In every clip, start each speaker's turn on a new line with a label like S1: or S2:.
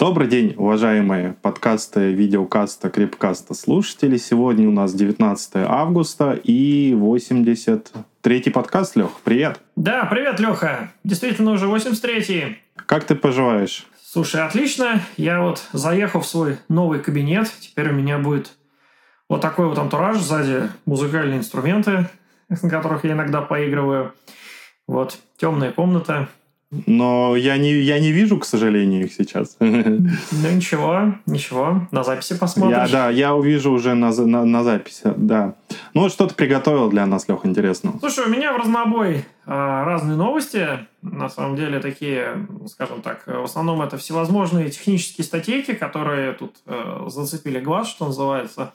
S1: Добрый день, уважаемые подкасты, видеокаста, крипкаста слушатели. Сегодня у нас 19 августа и 83-й подкаст, Лех. Привет.
S2: Да, привет, Леха. Действительно, уже 83-й.
S1: Как ты поживаешь?
S2: Слушай, отлично. Я вот заехал в свой новый кабинет. Теперь у меня будет вот такой вот антураж. Сзади музыкальные инструменты, на которых я иногда поигрываю. Вот, темная комната.
S1: Но я не, я не вижу, к сожалению, их сейчас.
S2: Ну ничего, ничего. На записи посмотрим.
S1: Я, да, я увижу уже на, на, на записи, да. Ну, что ты приготовил для нас, Лех, интересно?
S2: Слушай, у меня в разнобой а, разные новости. На самом деле такие, скажем так, в основном это всевозможные технические статейки, которые тут э, зацепили глаз, что называется.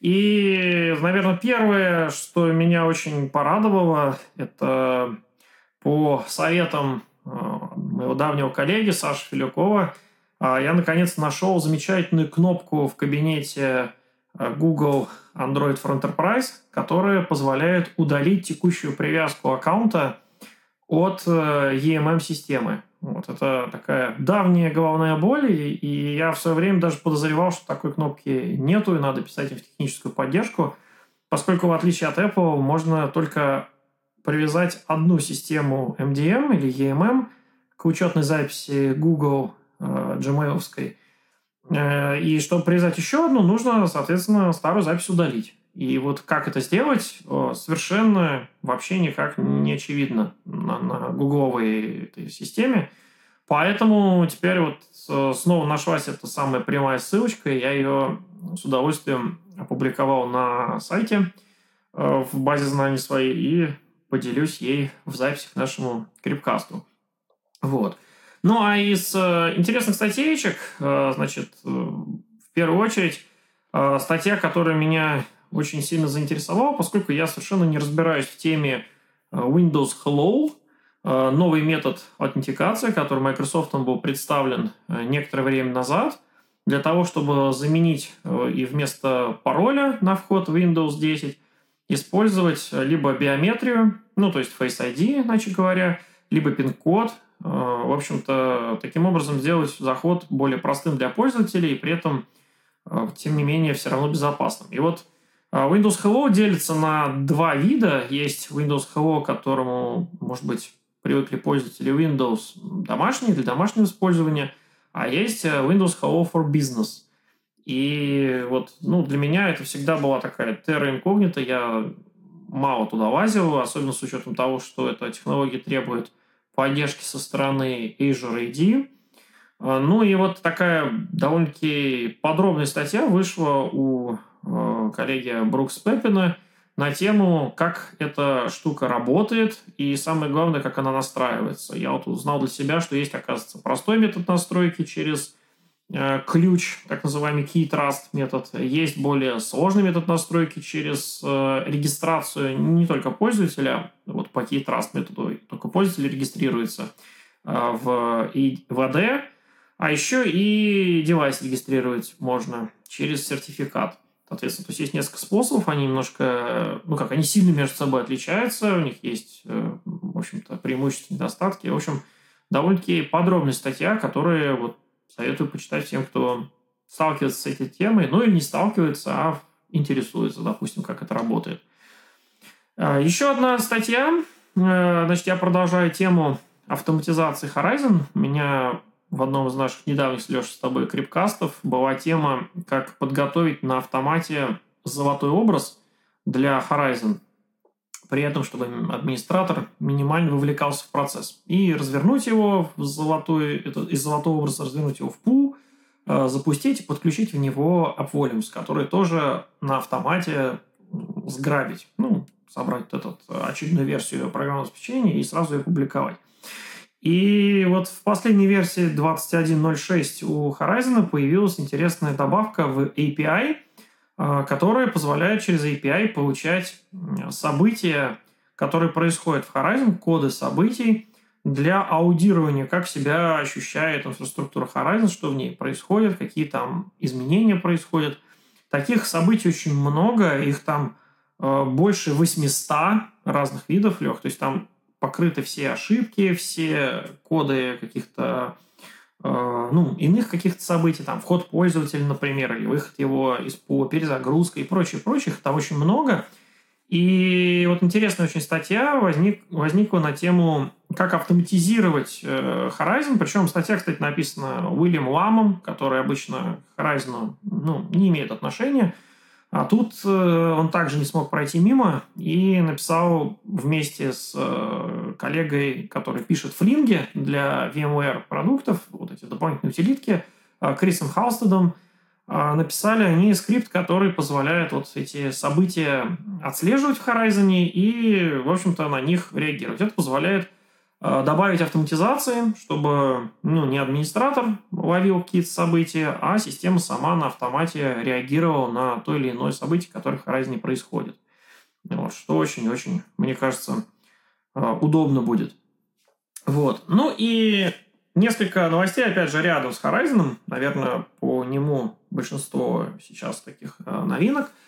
S2: И, наверное, первое, что меня очень порадовало, это по советам а, моего давнего коллеги Саши Филюкова, а, я наконец нашел замечательную кнопку в кабинете а, Google Android for Enterprise, которая позволяет удалить текущую привязку аккаунта от э, EMM-системы. Вот это такая давняя головная боль, и я в свое время даже подозревал, что такой кнопки нету, и надо писать им в техническую поддержку, поскольку в отличие от Apple можно только привязать одну систему MDM или EMM к учетной записи Google э, Gmail. Э, и чтобы привязать еще одну, нужно, соответственно, старую запись удалить. И вот как это сделать, э, совершенно вообще никак не очевидно на, на гугловой системе. Поэтому теперь вот э, снова нашлась эта самая прямая ссылочка, я ее с удовольствием опубликовал на сайте э, в базе знаний своей и поделюсь ей в записи к нашему крипкасту. Вот. Ну, а из э, интересных статейчек, э, значит, э, в первую очередь, статья, которая меня очень сильно заинтересовала, поскольку я совершенно не разбираюсь в теме Windows Hello, новый метод аутентикации, который Microsoft был представлен некоторое время назад, для того, чтобы заменить и вместо пароля на вход Windows 10 использовать либо биометрию, ну, то есть Face ID, иначе говоря, либо пин-код. Э, в общем-то, таким образом сделать заход более простым для пользователей и при этом, э, тем не менее, все равно безопасным. И вот э, Windows Hello делится на два вида. Есть Windows Hello, к которому, может быть, привыкли пользователи Windows домашний для домашнего использования, а есть Windows Hello for Business – и вот ну, для меня это всегда была такая терра инкогнита. Я мало туда лазил, особенно с учетом того, что эта технология требует поддержки со стороны Azure AD. А, ну и вот такая довольно-таки подробная статья вышла у э, коллеги Брукс Пеппина на тему, как эта штука работает и самое главное, как она настраивается. Я вот узнал для себя, что есть, оказывается, простой метод настройки через ключ, так называемый Key Trust метод. Есть более сложный метод настройки через э, регистрацию не только пользователя, вот по Key Trust методу только пользователь регистрируется э, в ИВД, а еще и девайс регистрировать можно через сертификат. Соответственно, то есть есть несколько способов, они немножко, ну как, они сильно между собой отличаются, у них есть, в общем-то, преимущества, недостатки. В общем, довольно-таки подробная статья, которая вот Советую почитать всем, кто сталкивается с этой темой, ну или не сталкивается, а интересуется, допустим, как это работает. А, еще одна статья. Э, значит, я продолжаю тему автоматизации Horizon. У меня в одном из наших недавних с Лешей с тобой крипкастов была тема, как подготовить на автомате золотой образ для Horizon при этом, чтобы администратор минимально вовлекался в процесс. И развернуть его в золотой, это, из золотого образа развернуть его в пул, э, запустить и подключить в него AppVolumes, который тоже на автомате сграбить. Ну, собрать этот, очередную версию программного обеспечения и сразу ее публиковать. И вот в последней версии 21.06 у Horizon появилась интересная добавка в API – а, которая позволяет через API получать события, которые происходят в Horizon, коды событий для аудирования, как себя ощущает инфраструктура Horizon, что в ней происходит, какие там изменения происходят. Таких событий очень много, их там э, больше 800 разных видов, Лех, то есть там покрыты все ошибки, все коды каких-то ну, иных каких-то событий, там, вход пользователя, например, или выход его из по перезагрузка и прочее, прочих, там очень много. И вот интересная очень статья возник, возникла на тему, как автоматизировать э, Horizon. Причем статья, кстати, написана Уильям Ламом, который обычно к Horizon ну, не имеет отношения. А тут э, он также не смог пройти мимо и написал вместе с э, коллегой, который пишет флинги для VMware продуктов, вот эти дополнительные утилитки, э, Крисом Халстедом, написали они скрипт, который позволяет вот эти события отслеживать в Horizon и, в общем-то, на них реагировать. Это позволяет Э, добавить автоматизации, чтобы ну, не администратор ловил какие-то события, а система сама на автомате реагировала на то или иное событие, которое в Horizon происходит. Вот, что очень-очень, мне кажется, удобно будет. Вот. Ну и несколько новостей, опять же, рядом с Horizon. Наверное, по нему большинство сейчас таких э, новинок –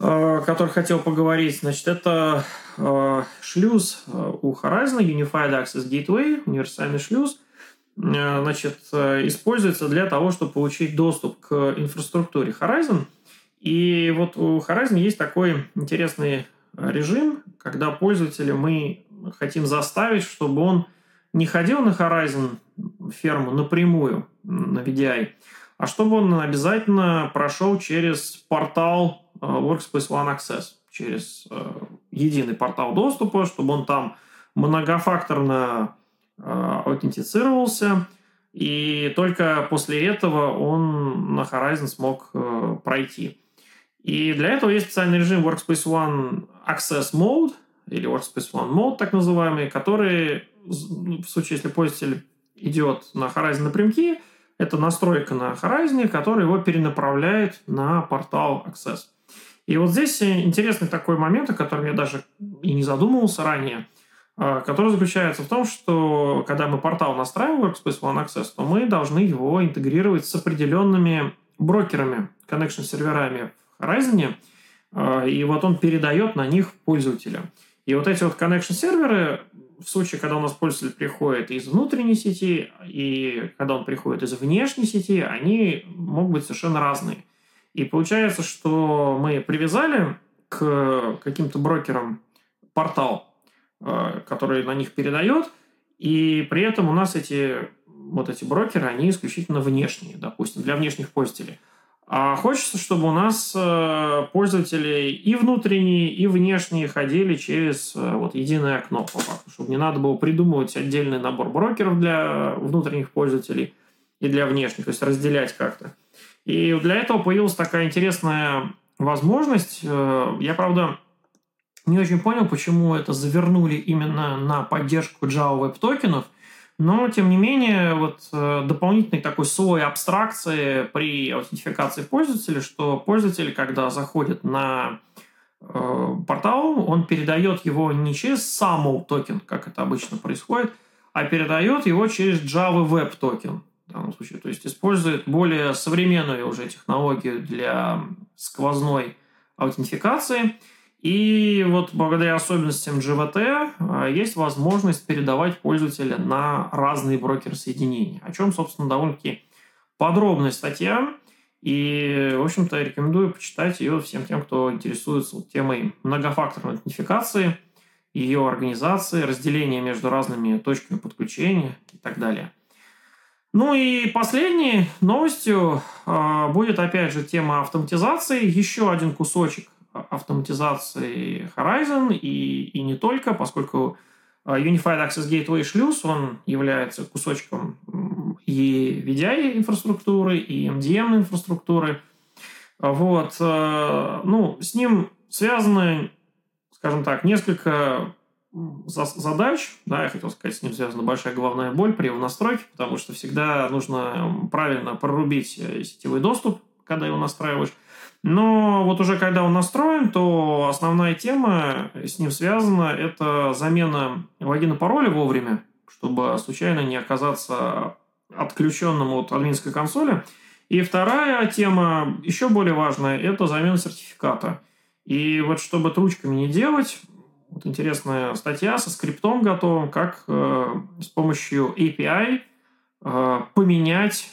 S2: Э, который хотел поговорить, значит, это э, шлюз э, у Horizon, Unified Access Gateway, универсальный шлюз, значит, используется для того, чтобы получить доступ к инфраструктуре Horizon. И вот у Horizon есть такой интересный режим, когда пользователя мы хотим заставить, чтобы он не ходил на Horizon ферму напрямую на VDI, а чтобы он обязательно прошел через портал Э, Workspace ONE Access через э, единый портал доступа, чтобы он там многофакторно э, аутентицировался, и только после этого он на Horizon смог пройти. И для этого есть специальный режим Workspace ONE Access Mode, или Workspace ONE Mode, так называемый, который, ну, в случае, если пользователь идет на Horizon напрямки, это настройка на Horizon, которая его перенаправляет на портал Access. И вот здесь интересный такой момент, о котором я даже и не задумывался ранее, а, который заключается в том, что когда мы портал настраиваем Workspace ONE Access, то мы должны его интегрировать с определенными брокерами, connection-серверами в Horizon, а, и вот он передает на них пользователя. И вот эти вот connection-серверы, в случае, когда у нас пользователь приходит из внутренней сети, и когда он приходит из внешней сети, они могут быть совершенно разные. И получается, что мы привязали к каким-то брокерам портал, э, который на них передает, и при этом у нас эти вот эти брокеры, они исключительно внешние, допустим, для внешних пользователей. А хочется, чтобы у нас э, пользователи и внутренние, и внешние ходили через э, вот единое окно, по факту, чтобы не надо было придумывать отдельный набор брокеров для внутренних пользователей и для внешних, то есть разделять как-то. И для этого появилась такая интересная возможность. Э, я, правда, не очень понял, почему это завернули именно на поддержку Java Web токенов, но, тем не менее, вот э, дополнительный такой слой абстракции при аутентификации пользователя, что пользователь, когда заходит на э, портал, он передает его не через SAML токен, как это обычно происходит, а передает его через Java Web токен в данном случае. То есть использует более современную уже технологию для сквозной аутентификации. И вот благодаря особенностям JWT а, есть возможность передавать пользователя на разные брокер-соединения, о чем, собственно, довольно-таки подробная статья. И, в общем-то, рекомендую почитать ее всем тем, кто интересуется темой многофакторной аутентификации, ее организации, разделения между разными точками подключения и так далее. Ну и последней новостью э, будет опять же тема автоматизации. Еще один кусочек автоматизации Horizon и, и не только, поскольку Unified Access Gateway шлюз, он является кусочком и VDI инфраструктуры, и MDM инфраструктуры. Вот. Э, ну, с ним связаны, скажем так, несколько задач, да, я хотел сказать, с ним связана большая головная боль при его настройке, потому что всегда нужно правильно прорубить э, сетевой доступ, когда его настраиваешь. Но вот уже когда он настроен, то основная тема с ним связана – это замена логина пароля вовремя, чтобы случайно не оказаться отключенным от админской консоли. И вторая тема, еще более важная, это замена сертификата. И вот чтобы ручками не делать, вот интересная статья со скриптом готовым, как э, с помощью API поменять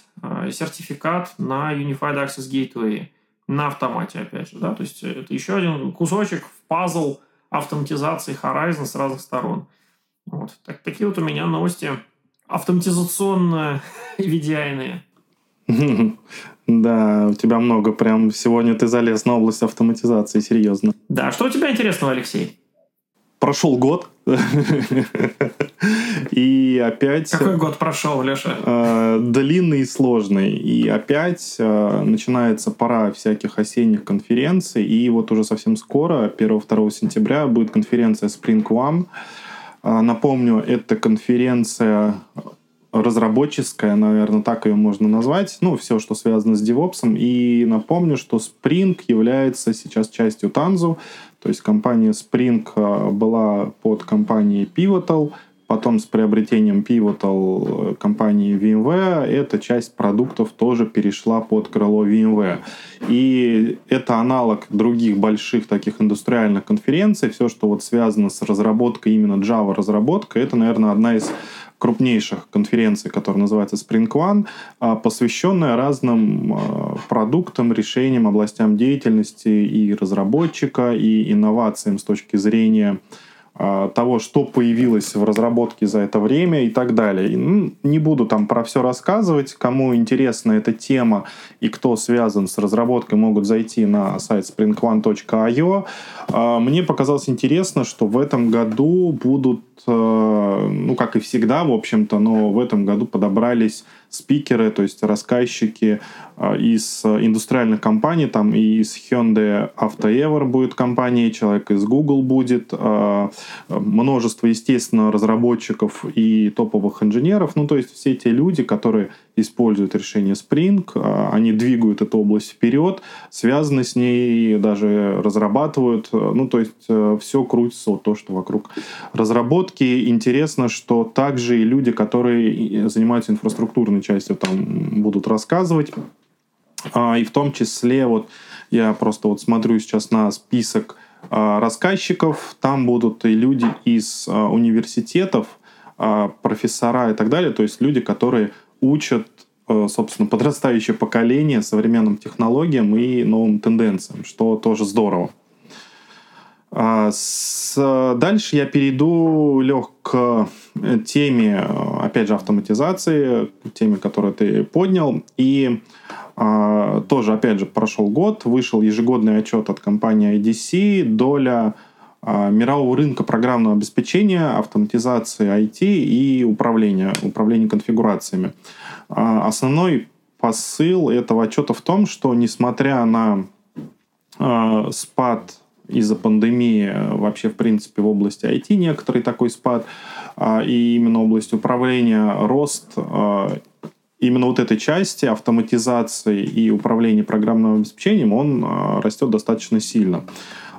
S2: сертификат на Unified Access Gateway на автомате, опять же. Да? То есть это еще один кусочек в пазл автоматизации Horizon с разных сторон. Вот. Так, такие вот у меня новости автоматизационно VDI-ные.
S1: Да, у тебя много. Прям сегодня ты залез на область автоматизации, серьезно.
S2: Да, что у тебя интересного, Алексей?
S1: Прошел год. И опять...
S2: Какой год прошел, Леша?
S1: Э, длинный и сложный. И опять э, начинается пора всяких осенних конференций. И вот уже совсем скоро, 1-2 сентября, будет конференция Spring One. Э, напомню, это конференция разработческая, наверное, так ее можно назвать. Ну, все, что связано с DevOps. И напомню, что Spring является сейчас частью Tanzu. То есть компания Spring а, была под компанией Pivotal, потом с приобретением Pivotal э, компании VMware эта часть продуктов тоже перешла под крыло VMware. И это аналог других больших таких индустриальных конференций. Все, что вот связано с разработкой именно Java разработкой, это, наверное, одна из крупнейших конференций, которая называется Spring One, а, посвященная разным а, продуктам, решениям, областям деятельности и разработчика, и инновациям с точки зрения того, что появилось в разработке за это время и так далее. Ну, не буду там про все рассказывать. Кому интересна эта тема и кто связан с разработкой, могут зайти на сайт springone.io. А, мне показалось интересно, что в этом году будут, а, ну, как и всегда, в общем-то, но в этом году подобрались спикеры, то есть рассказчики а, из индустриальных компаний, там и из Hyundai AutoEver будет компания, человек из Google будет, а, множество, естественно, разработчиков и топовых инженеров, ну, то есть все те люди, которые используют решение Spring, они двигают эту область вперед, связаны с ней, даже разрабатывают, ну, то есть э, все крутится, вот то, что вокруг разработки. Интересно, что также и люди, которые занимаются инфраструктурной частью, там будут рассказывать, а, и в том числе вот я просто вот смотрю сейчас на список а, рассказчиков, там будут и люди из университетов, профессора и так далее, то есть люди, которые учат, э, собственно, подрастающее поколение современным технологиям и новым тенденциям, что тоже здорово. А с... Дальше я перейду, Лег, к теме, опять же, автоматизации, теме, которую ты поднял. И а, тоже, опять же, прошел год, вышел ежегодный отчет от компании IDC, доля а, мирового рынка программного обеспечения, автоматизации IT и управления, управления конфигурациями. А, основной посыл этого отчета в том, что несмотря на а, спад из-за пандемии вообще, в принципе, в области IT некоторый такой спад, и именно область управления, рост именно вот этой части автоматизации и управления программным обеспечением, он растет достаточно сильно.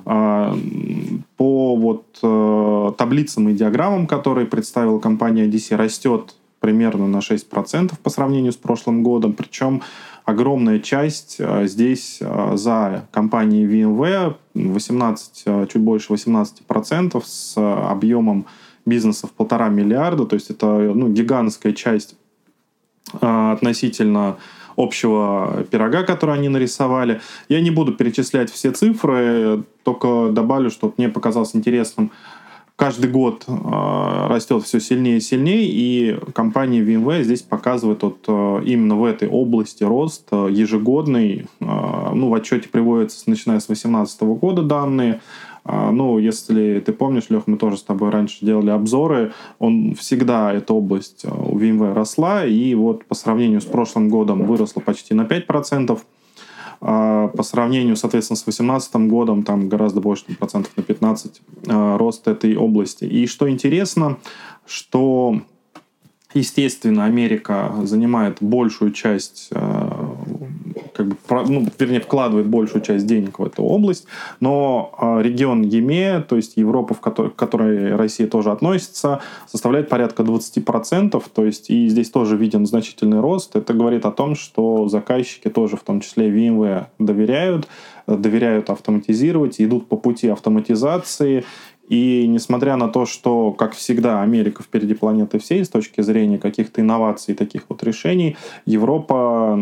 S1: А, по вот э, таблицам и диаграммам, которые представила компания DC, растет примерно на 6% по сравнению с прошлым годом. Причем огромная часть э, здесь э, за компанией VMware, 18, чуть больше 18% с объемом бизнеса в полтора миллиарда. То есть это ну, гигантская часть относительно общего пирога, который они нарисовали. Я не буду перечислять все цифры, только добавлю, что мне показалось интересным. Каждый год э, растет все сильнее и сильнее, и компания VMware здесь показывает вот, э, именно в этой области рост э, ежегодный. Э, ну, в отчете приводятся, начиная с 2018 года данные. А, ну, если ты помнишь, Лех, мы тоже с тобой раньше делали обзоры, он всегда, эта область а, у VMware росла, и вот по сравнению с прошлым годом выросла почти на 5%, а по сравнению, соответственно, с 2018 годом там гораздо больше, там, процентов на 15 рост этой области. И что интересно, что Естественно, Америка занимает большую часть как бы, ну, вернее, вкладывает большую часть денег в эту область, но а, регион ЕМЕ, то есть Европа, в которой, к которой Россия тоже относится, составляет порядка 20%, то есть и здесь тоже виден значительный рост. Это говорит о том, что заказчики тоже, в том числе VMware, доверяют, доверяют автоматизировать, идут по пути автоматизации, И несмотря на то, что, как всегда, Америка впереди планеты всей с точки зрения каких-то инноваций таких вот решений, Европа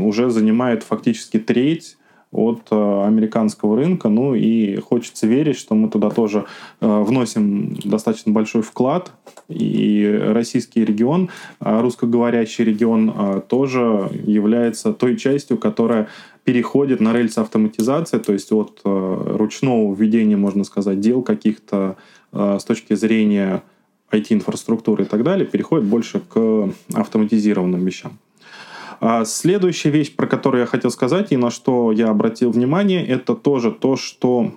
S1: уже занимает фактически треть от э, американского рынка. Ну и хочется верить, что мы туда тоже э, вносим достаточно большой вклад. И российский регион, э, русскоговорящий регион тоже является той частью, которая переходит на рельсы автоматизации, то есть от ручного введения, можно сказать, дел каких-то с точки зрения IT-инфраструктуры и так далее, переходит больше к автоматизированным вещам. А следующая вещь, про которую я хотел сказать и на что я обратил внимание, это тоже то, что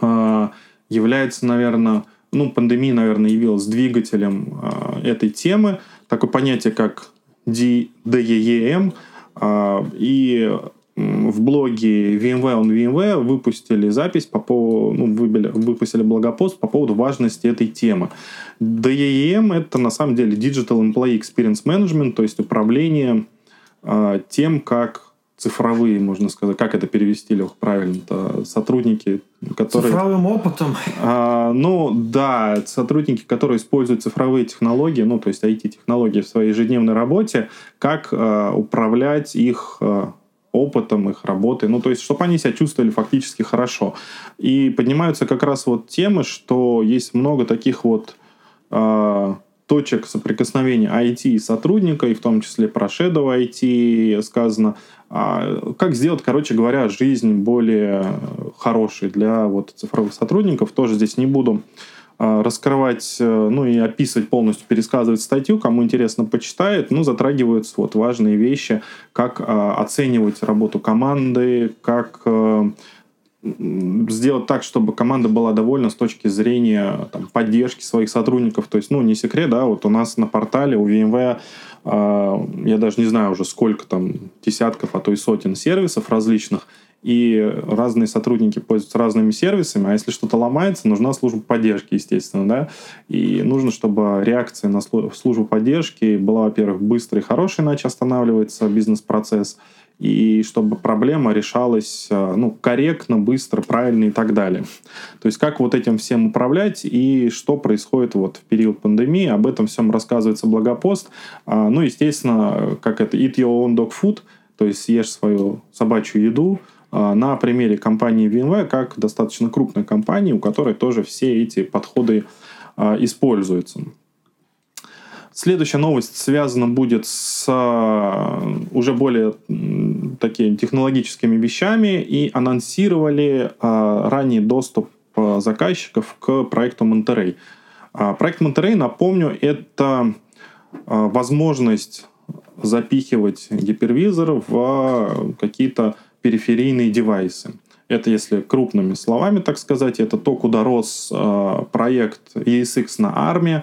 S1: э, является, наверное, ну, пандемия, наверное, явилась двигателем э, этой темы. Такое понятие, как DEEM. Э, и в блоге VMware on VMware выпустили запись по поводу, ну, выбили, выпустили блогопост по поводу важности этой темы. DEM — это на самом деле Digital Employee Experience Management, то есть управление э, тем, как цифровые, можно сказать, как это перевести, Лех, правильно-то, сотрудники, которые...
S2: Цифровым опытом.
S1: А, ну, да, сотрудники, которые используют цифровые технологии, ну, то есть IT-технологии в своей ежедневной работе, как а, управлять их а, опытом их работы, ну, то есть, чтобы они себя чувствовали фактически хорошо. И поднимаются как раз вот темы, что есть много таких вот э, точек соприкосновения IT и сотрудника, и в том числе про Shadow IT сказано, э, как сделать, короче говоря, жизнь более хорошей для вот цифровых сотрудников. Тоже здесь не буду а, раскрывать, э, ну и описывать полностью, пересказывать статью, кому интересно, почитает, ну, затрагиваются вот важные вещи, как э, оценивать работу команды, как э, сделать так, чтобы команда была довольна с точки зрения там, поддержки своих сотрудников. То есть, ну, не секрет, да, вот у нас на портале у VMware я даже не знаю уже сколько там десятков, а то и сотен сервисов различных, и разные сотрудники пользуются разными сервисами, а если что-то ломается, нужна служба поддержки, естественно, да, и нужно, чтобы реакция на службу поддержки была, во-первых, быстрой и хорошей, иначе останавливается бизнес-процесс, и чтобы проблема решалась а, ну, корректно, быстро, правильно и так далее. То есть как вот этим всем управлять и что происходит вот в период пандемии, об этом всем рассказывается блогопост. А, ну, естественно, как это eat your own dog food, то есть съешь свою собачью еду, а, на примере компании VMware как достаточно крупной компании, у которой тоже все эти подходы а, используются. Следующая новость связана будет с а, уже более такими технологическими вещами и анонсировали ранний доступ заказчиков к проекту Monterey. Проект Monterey, напомню, это возможность запихивать гипервизор в какие-то периферийные девайсы. Это если крупными словами, так сказать, это то, куда рос проект ESX на армии.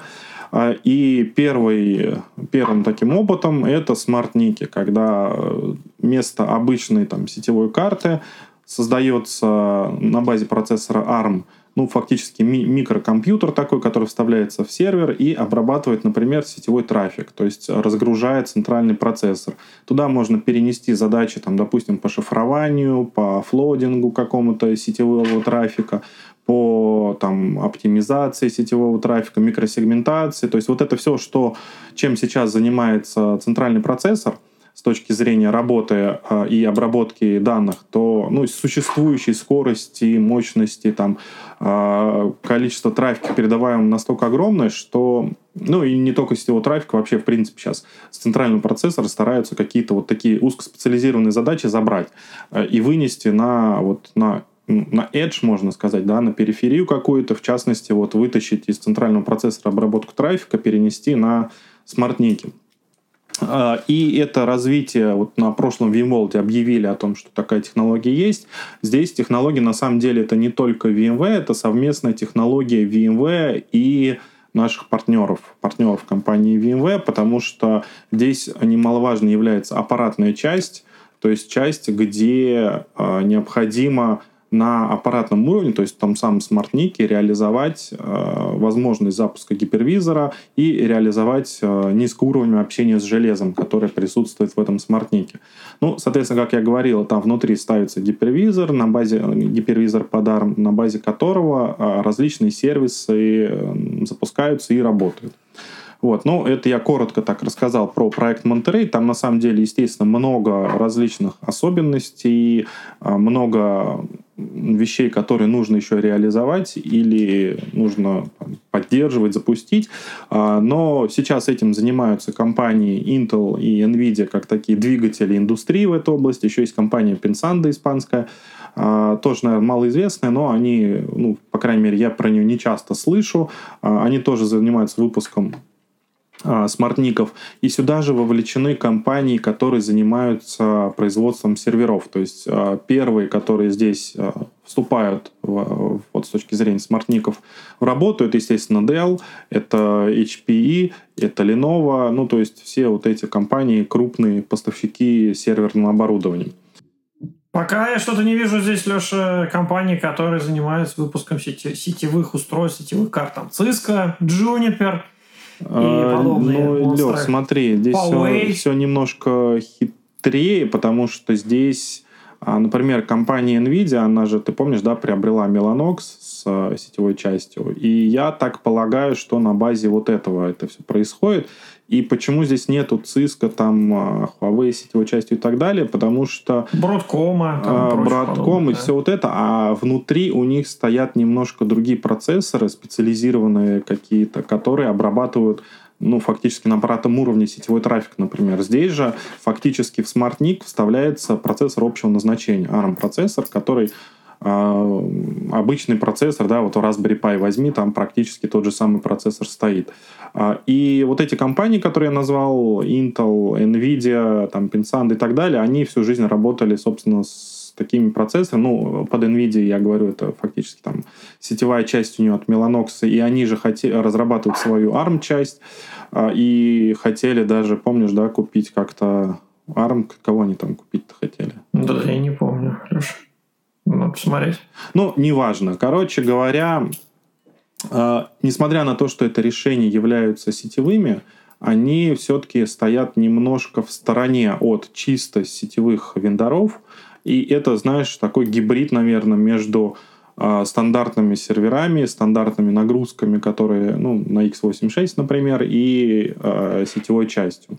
S1: Э, и первый, первым таким опытом это смартники, когда вместо обычной там, сетевой карты создается на базе процессора ARM – ну, фактически ми- микрокомпьютер такой, который вставляется в сервер и обрабатывает, например, сетевой трафик, то есть разгружает центральный процессор. Туда можно перенести задачи, там, допустим, по шифрованию, по флоудингу какому-то сетевого трафика, по там, оптимизации сетевого трафика, микросегментации. То есть вот это все, что, чем сейчас занимается центральный процессор – с точки зрения работы э, и обработки данных, то ну, существующей скорости, мощности, там, э, количество трафика передаваемого настолько огромное, что ну и не только сетевого трафика, вообще, в принципе, сейчас с центрального процессора стараются какие-то вот такие узкоспециализированные задачи забрать э, и вынести на, вот, на на edge, можно сказать, да, на периферию какую-то, в частности, вот вытащить из центрального процессора обработку трафика, перенести на смартники. А, и это развитие, вот на прошлом VMworld объявили о том, что такая технология есть. Здесь технология на самом деле это не только VMware, это совместная технология VMware и наших партнеров, партнеров компании VMware, потому что здесь немаловажно является аппаратная часть, то есть часть, где э, необходимо на аппаратном уровне, то есть в том самом смартнике, реализовать э, возможность запуска гипервизора и реализовать э, низкоуровневое общение с железом, которое присутствует в этом смартнике. Ну, соответственно, как я говорил, там внутри ставится гипервизор, на базе гипервизор под ARM, на базе которого э, различные сервисы э, запускаются и работают. Вот. Ну, это я коротко так рассказал про проект Монтерей. Там, на самом деле, естественно, много различных особенностей, а, много вещей, которые нужно еще реализовать или нужно поддерживать, запустить. А, но сейчас этим занимаются компании Intel и Nvidia как такие двигатели индустрии в этой области. Еще есть компания Pensando испанская, а, тоже, наверное, малоизвестная, но они, ну, по крайней мере, я про нее не часто слышу. Они тоже занимаются выпуском а, смартников. И сюда же вовлечены компании, которые занимаются производством серверов. То есть а, первые, которые здесь а, вступают в, вот с точки зрения смартников в работу, это, естественно, Dell, это HPE, это Lenovo, ну, то есть все вот эти компании крупные поставщики серверного оборудования.
S2: Пока я что-то не вижу здесь, Леша, компании, которые занимаются выпуском сети, сетевых устройств, сетевых карт. Там Cisco, Juniper –
S1: а, ну, Лех, смотри, здесь все, все немножко хитрее, потому что здесь, а, например, компания Nvidia, она же, ты помнишь, да, приобрела Mellanox с а, сетевой частью. И я так полагаю, что на базе вот этого это все происходит. И почему здесь нету Cisco, там, а, Huawei сетевой частью и так далее? Потому что...
S2: Бродкома.
S1: Бродком и да. все вот это. А внутри у них стоят немножко другие процессоры, специализированные какие-то, которые обрабатывают ну, фактически на аппаратном уровне сетевой трафик, например. Здесь же фактически в SmartNIC вставляется процессор общего назначения, ARM-процессор, который обычный процессор, да, вот Raspberry Pi возьми, там практически тот же самый процессор стоит. А, и вот эти компании, которые я назвал, Intel, Nvidia, там, Pensando и так далее, они всю жизнь работали, собственно, с такими процессорами. Ну, под Nvidia, я говорю, это фактически там сетевая часть у нее от Mellanox, и они же хотели разрабатывать свою ARM-часть, а, и хотели даже, помнишь, да, купить как-то ARM, кого они там купить-то хотели?
S2: Да, я не помню, Леша. Посмотреть.
S1: Ну, неважно. Короче говоря, э, несмотря на то, что это решения являются сетевыми, они все-таки стоят немножко в стороне от чисто сетевых вендоров. И это, знаешь, такой гибрид, наверное, между э, стандартными серверами, стандартными нагрузками, которые ну, на x86, например, и э, сетевой частью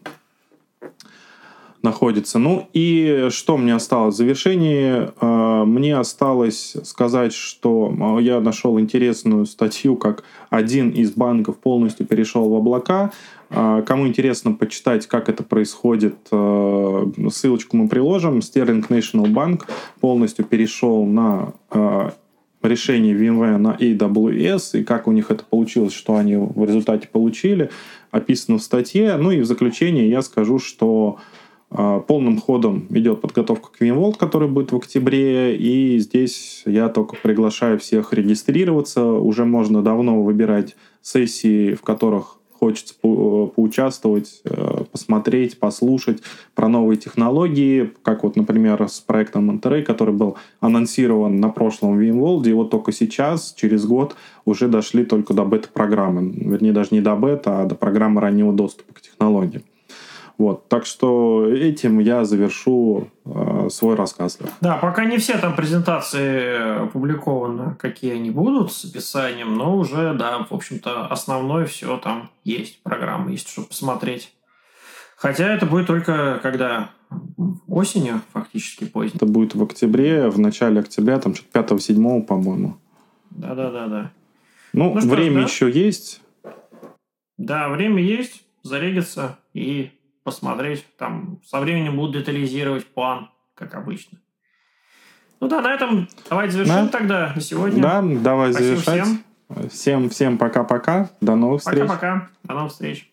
S1: находится. Ну и что мне осталось? В завершении э, мне осталось сказать, что э, я нашел интересную статью, как один из банков полностью перешел в облака. Э, кому интересно почитать, как это происходит, ссылочку мы приложим. Sterling National Bank полностью перешел на решение VMware на AWS и как у них это получилось, что они в результате получили, описано в статье. Ну и в заключение я скажу, что полным ходом идет подготовка к VMworld, который будет в октябре, и здесь я только приглашаю всех регистрироваться. Уже можно давно выбирать сессии, в которых хочется по поучаствовать, э, посмотреть, послушать про новые технологии, как вот, например, с проектом Monterey, который был анонсирован на прошлом VMworld, и вот только сейчас, через год, уже дошли только до бета-программы. Вернее, даже не до бета, а до программы раннего доступа к технологиям. Вот, так что этим я завершу э, свой рассказ.
S2: Да, пока не все там презентации опубликованы, какие они будут с описанием, но уже, да, в общем-то, основное все там есть, программа есть, чтобы посмотреть. Хотя это будет только когда осенью, фактически поздно.
S1: Это будет в октябре, в начале октября, там что-то 5-7, по-моему.
S2: Да-да-да-да.
S1: Ну, ну время да? еще есть.
S2: Да, время есть, зарегиться и посмотреть. Там со временем будут детализировать план, как обычно. Ну да, на этом давайте завершим да. тогда на сегодня.
S1: Да, давай Спасибо завершать. Всем. Всем, всем пока-пока. До новых встреч.
S2: Пока-пока. До новых встреч.